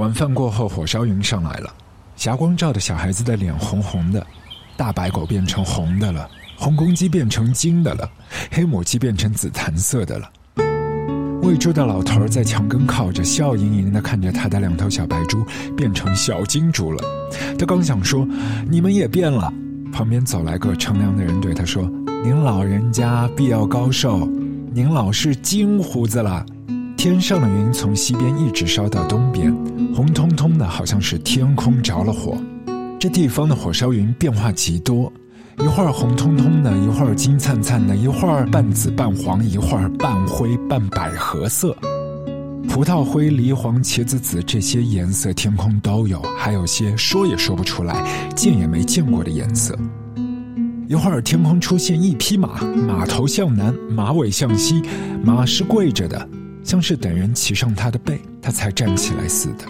晚饭过后，火烧云上来了，霞光照的小孩子的脸红红的，大白狗变成红的了，红公鸡变成金的了，黑母鸡变成紫檀色的了。喂猪的老头在墙根靠着，笑盈盈地看着他的两头小白猪变成小金猪了。他刚想说“你们也变了”，旁边走来个乘凉的人对他说：“您老人家必要高寿，您老是金胡子了。”天上的云从西边一直烧到东边，红彤彤的，好像是天空着了火。这地方的火烧云变化极多，一会儿红彤彤的，一会儿金灿灿的，一会儿半紫半黄，一会儿半灰半百合色。葡萄灰、梨黄、茄子紫这些颜色，天空都有，还有些说也说不出来、见也没见过的颜色。一会儿天空出现一匹马，马头向南，马尾向西，马是跪着的。像是等人骑上他的背，他才站起来似的。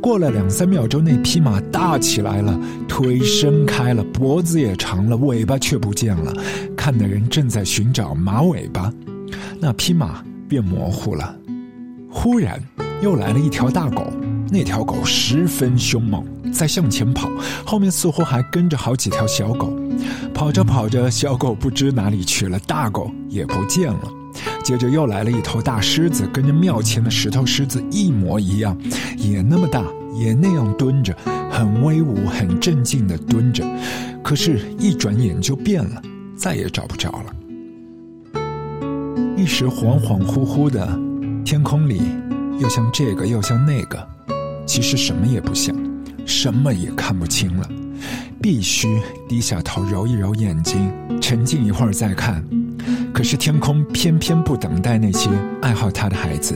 过了两三秒钟，那匹马大起来了，腿伸开了，脖子也长了，尾巴却不见了。看的人正在寻找马尾巴，那匹马变模糊了。忽然，又来了一条大狗，那条狗十分凶猛，在向前跑，后面似乎还跟着好几条小狗。跑着跑着，小狗不知哪里去了，大狗也不见了。接着又来了一头大狮子，跟着庙前的石头狮子一模一样，也那么大，也那样蹲着，很威武、很镇静的蹲着。可是，一转眼就变了，再也找不着了。一时恍恍惚惚的，天空里又像这个又像那个，其实什么也不像，什么也看不清了。必须低下头揉一揉眼睛，沉静一会儿再看。可是天空偏偏不等待那些爱好它的孩子，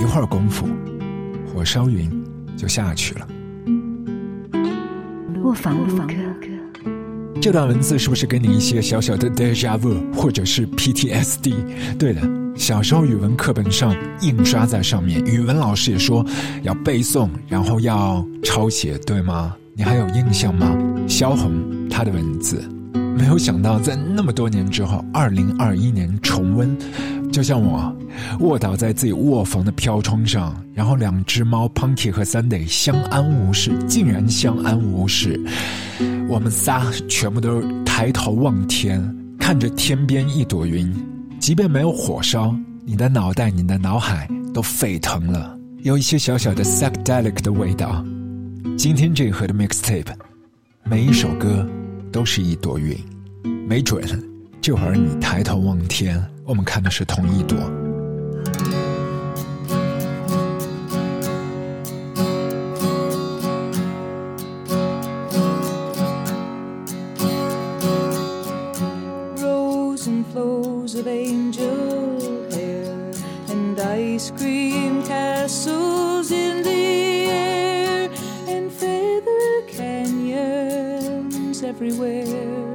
一会儿功夫，火烧云就下去了。卧房录歌，这段文字是不是给你一些小小的 deja vu，或者是 PTSD？对的，小时候语文课本上印刷在上面，语文老师也说要背诵，然后要抄写，对吗？你还有印象吗？萧红她的文字。没有想到，在那么多年之后，二零二一年重温，就像我卧倒在自己卧房的飘窗上，然后两只猫 Punky 和 Sunday 相安无事，竟然相安无事。我们仨全部都抬头望天，看着天边一朵云，即便没有火烧，你的脑袋、你的脑海都沸腾了，有一些小小的 psychedelic 的味道。今天这一盒的 mixtape，每一首歌。都是一朵云，没准这会儿你抬头望天，我们看的是同一朵。Everywhere.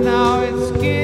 Now it's getting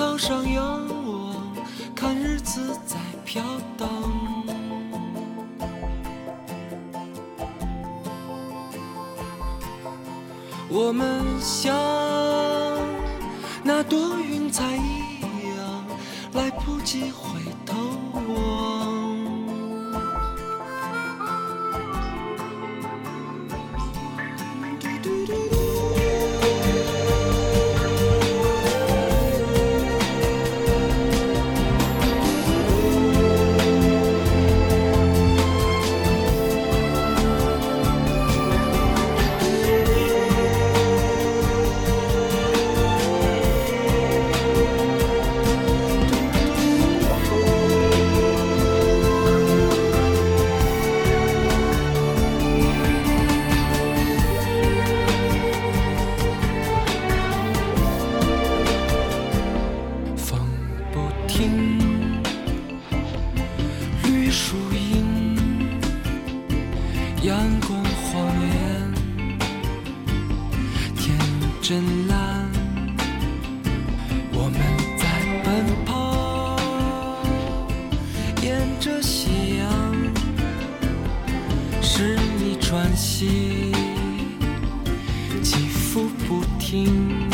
草上仰息，起伏不停。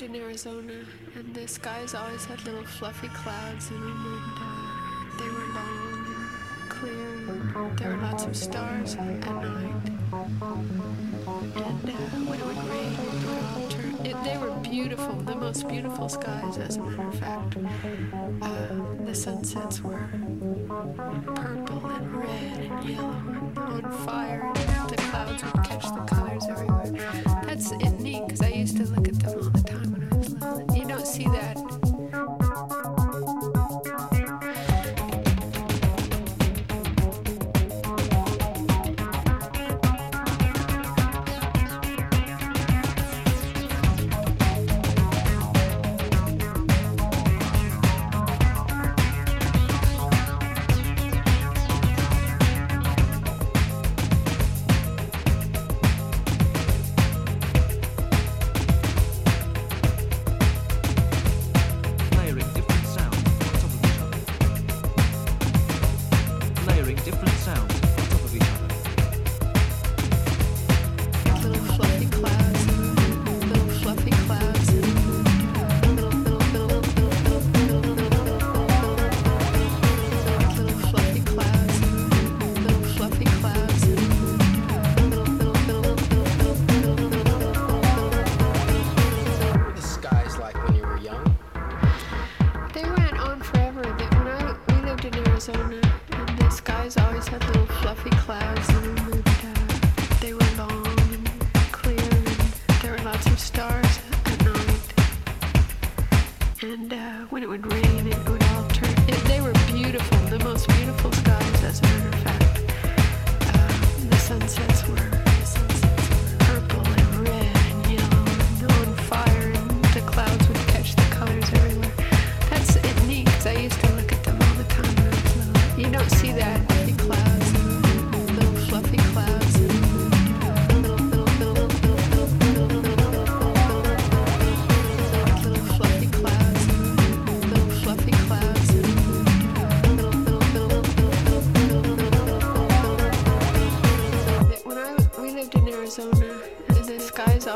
lived in Arizona, and the skies always had little fluffy clouds in them, and uh, they were long and clear, and there were lots of stars at night. And uh, when it would rain, it would all turn. It, they were beautiful, the most beautiful skies, as a matter of fact. Uh, the sunsets were purple and red and yellow and on fire, and the clouds would catch the colors everywhere. That's neat because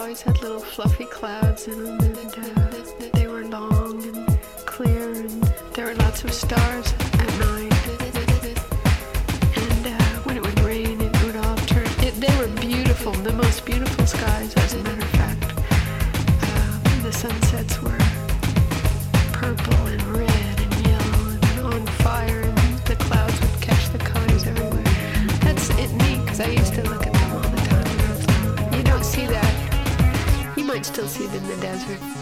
always had little fluffy clouds in them, and uh, they were long and clear, and there were lots of stars answered.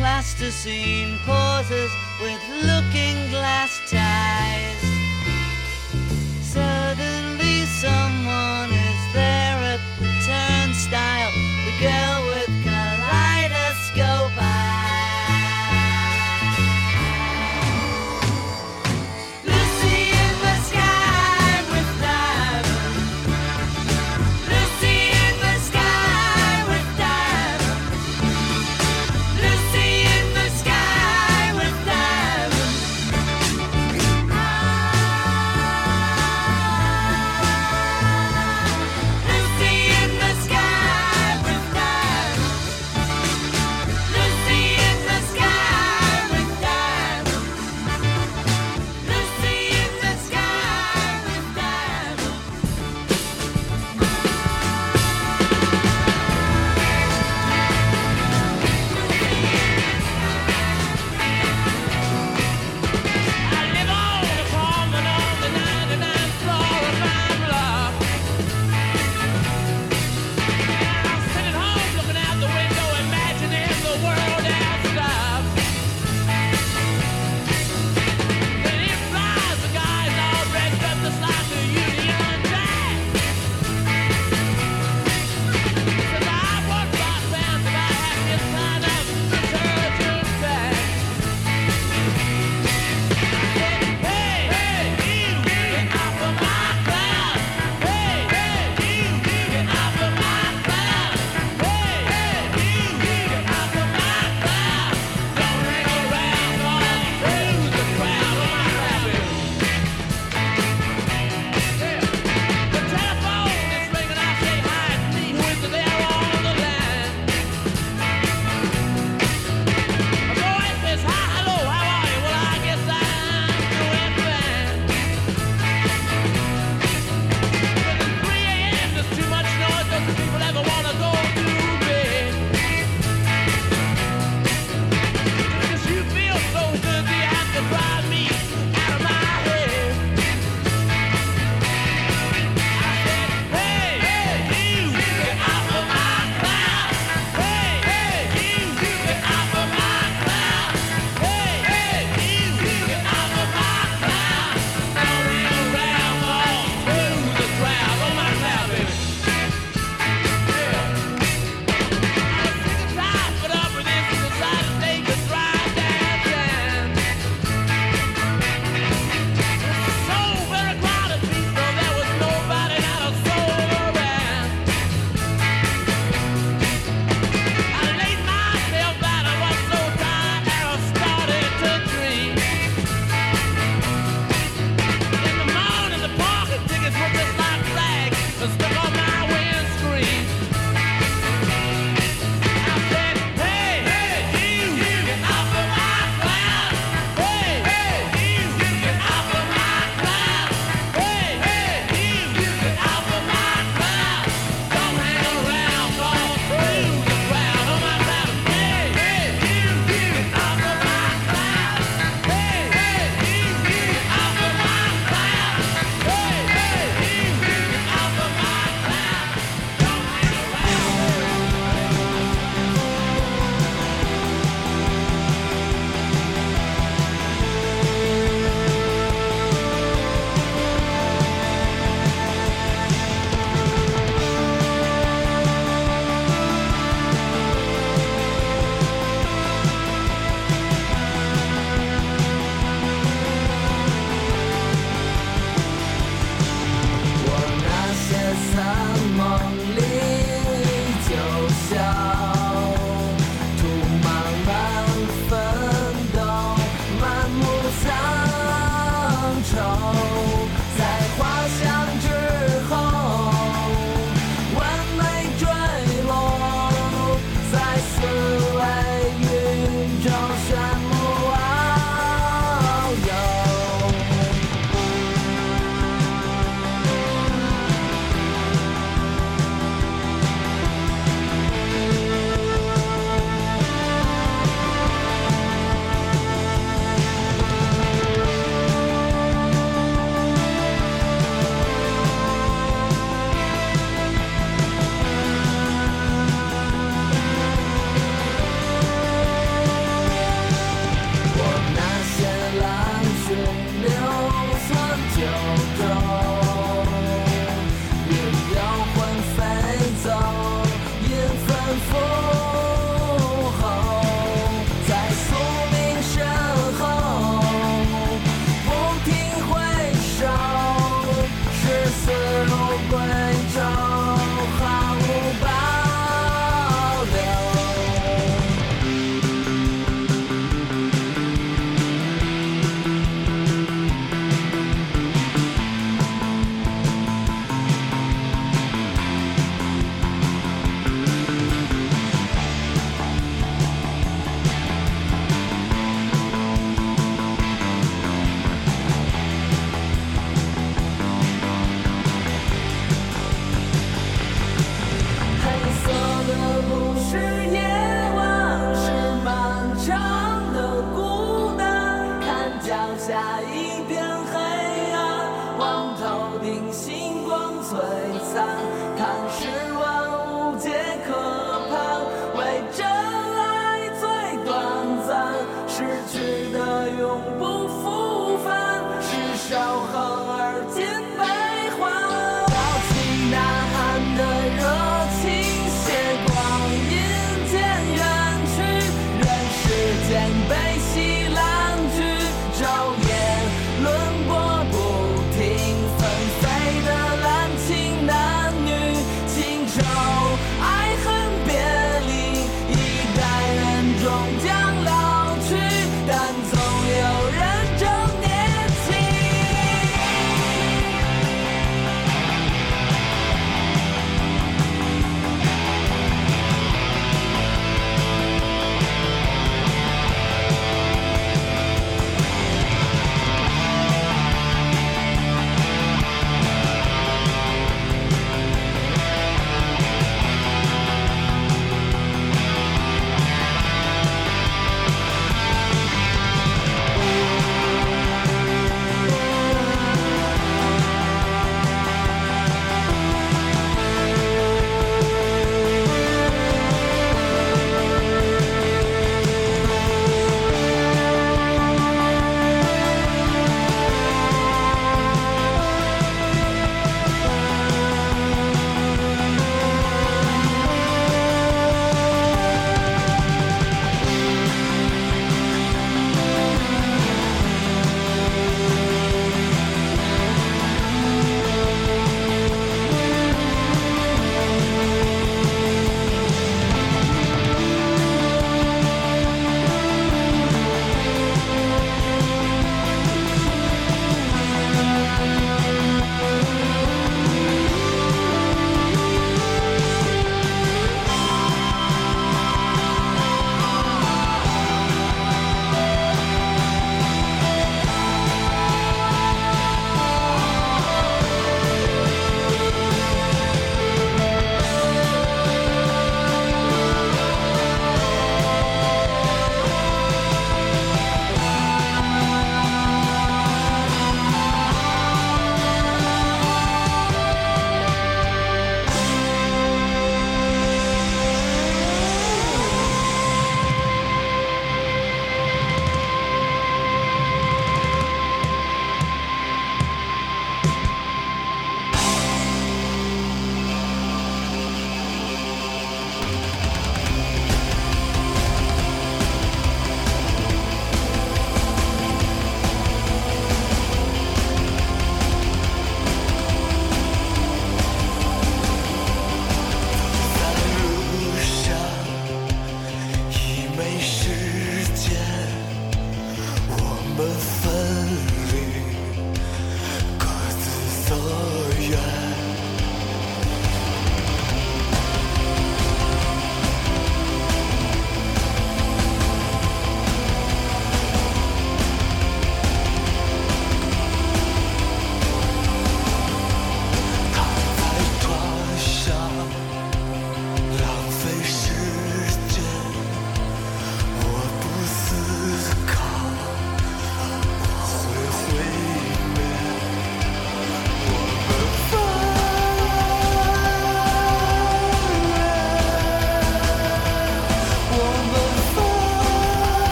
plasticine pauses with looking glass ties. Suddenly someone is there.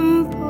Humble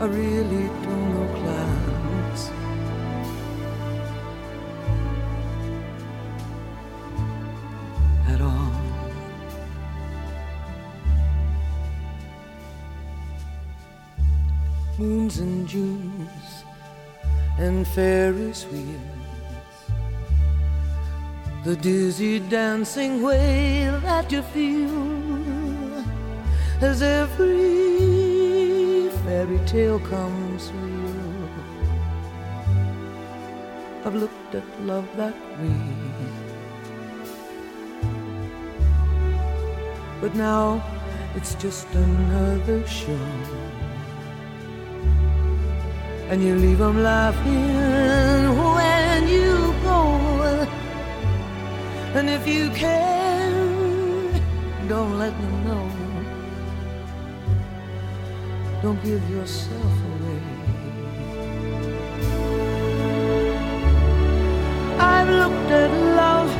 I really don't know clouds. At all. Moons and Junes and Ferris wheels. The dizzy dancing way that you feel as every fairy tale comes real. I've looked at love that way. But now it's just another show. And you leave them laughing when you go. And if you can, don't let them know. Don't give yourself away. I've looked at love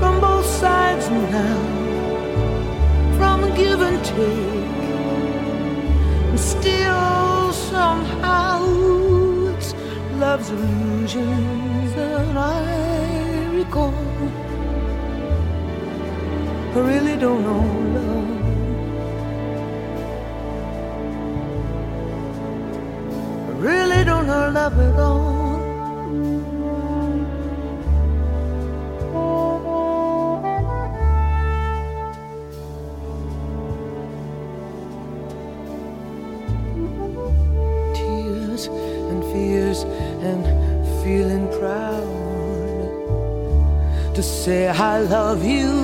from both sides now, from give and take, and still somehow it's love's illusions that I recall. I really don't know love. Really don't know love at all. Tears and fears and feeling proud to say I love you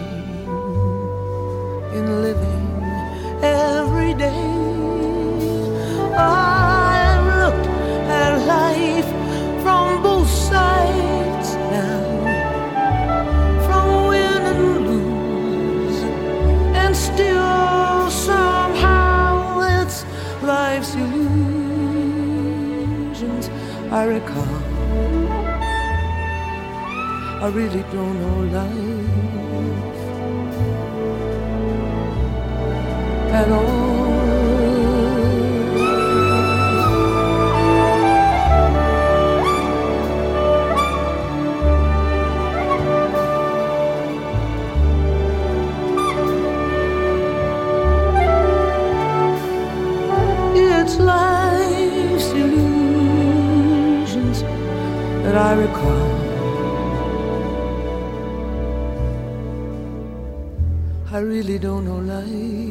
really don't know life at all. I really don't know life.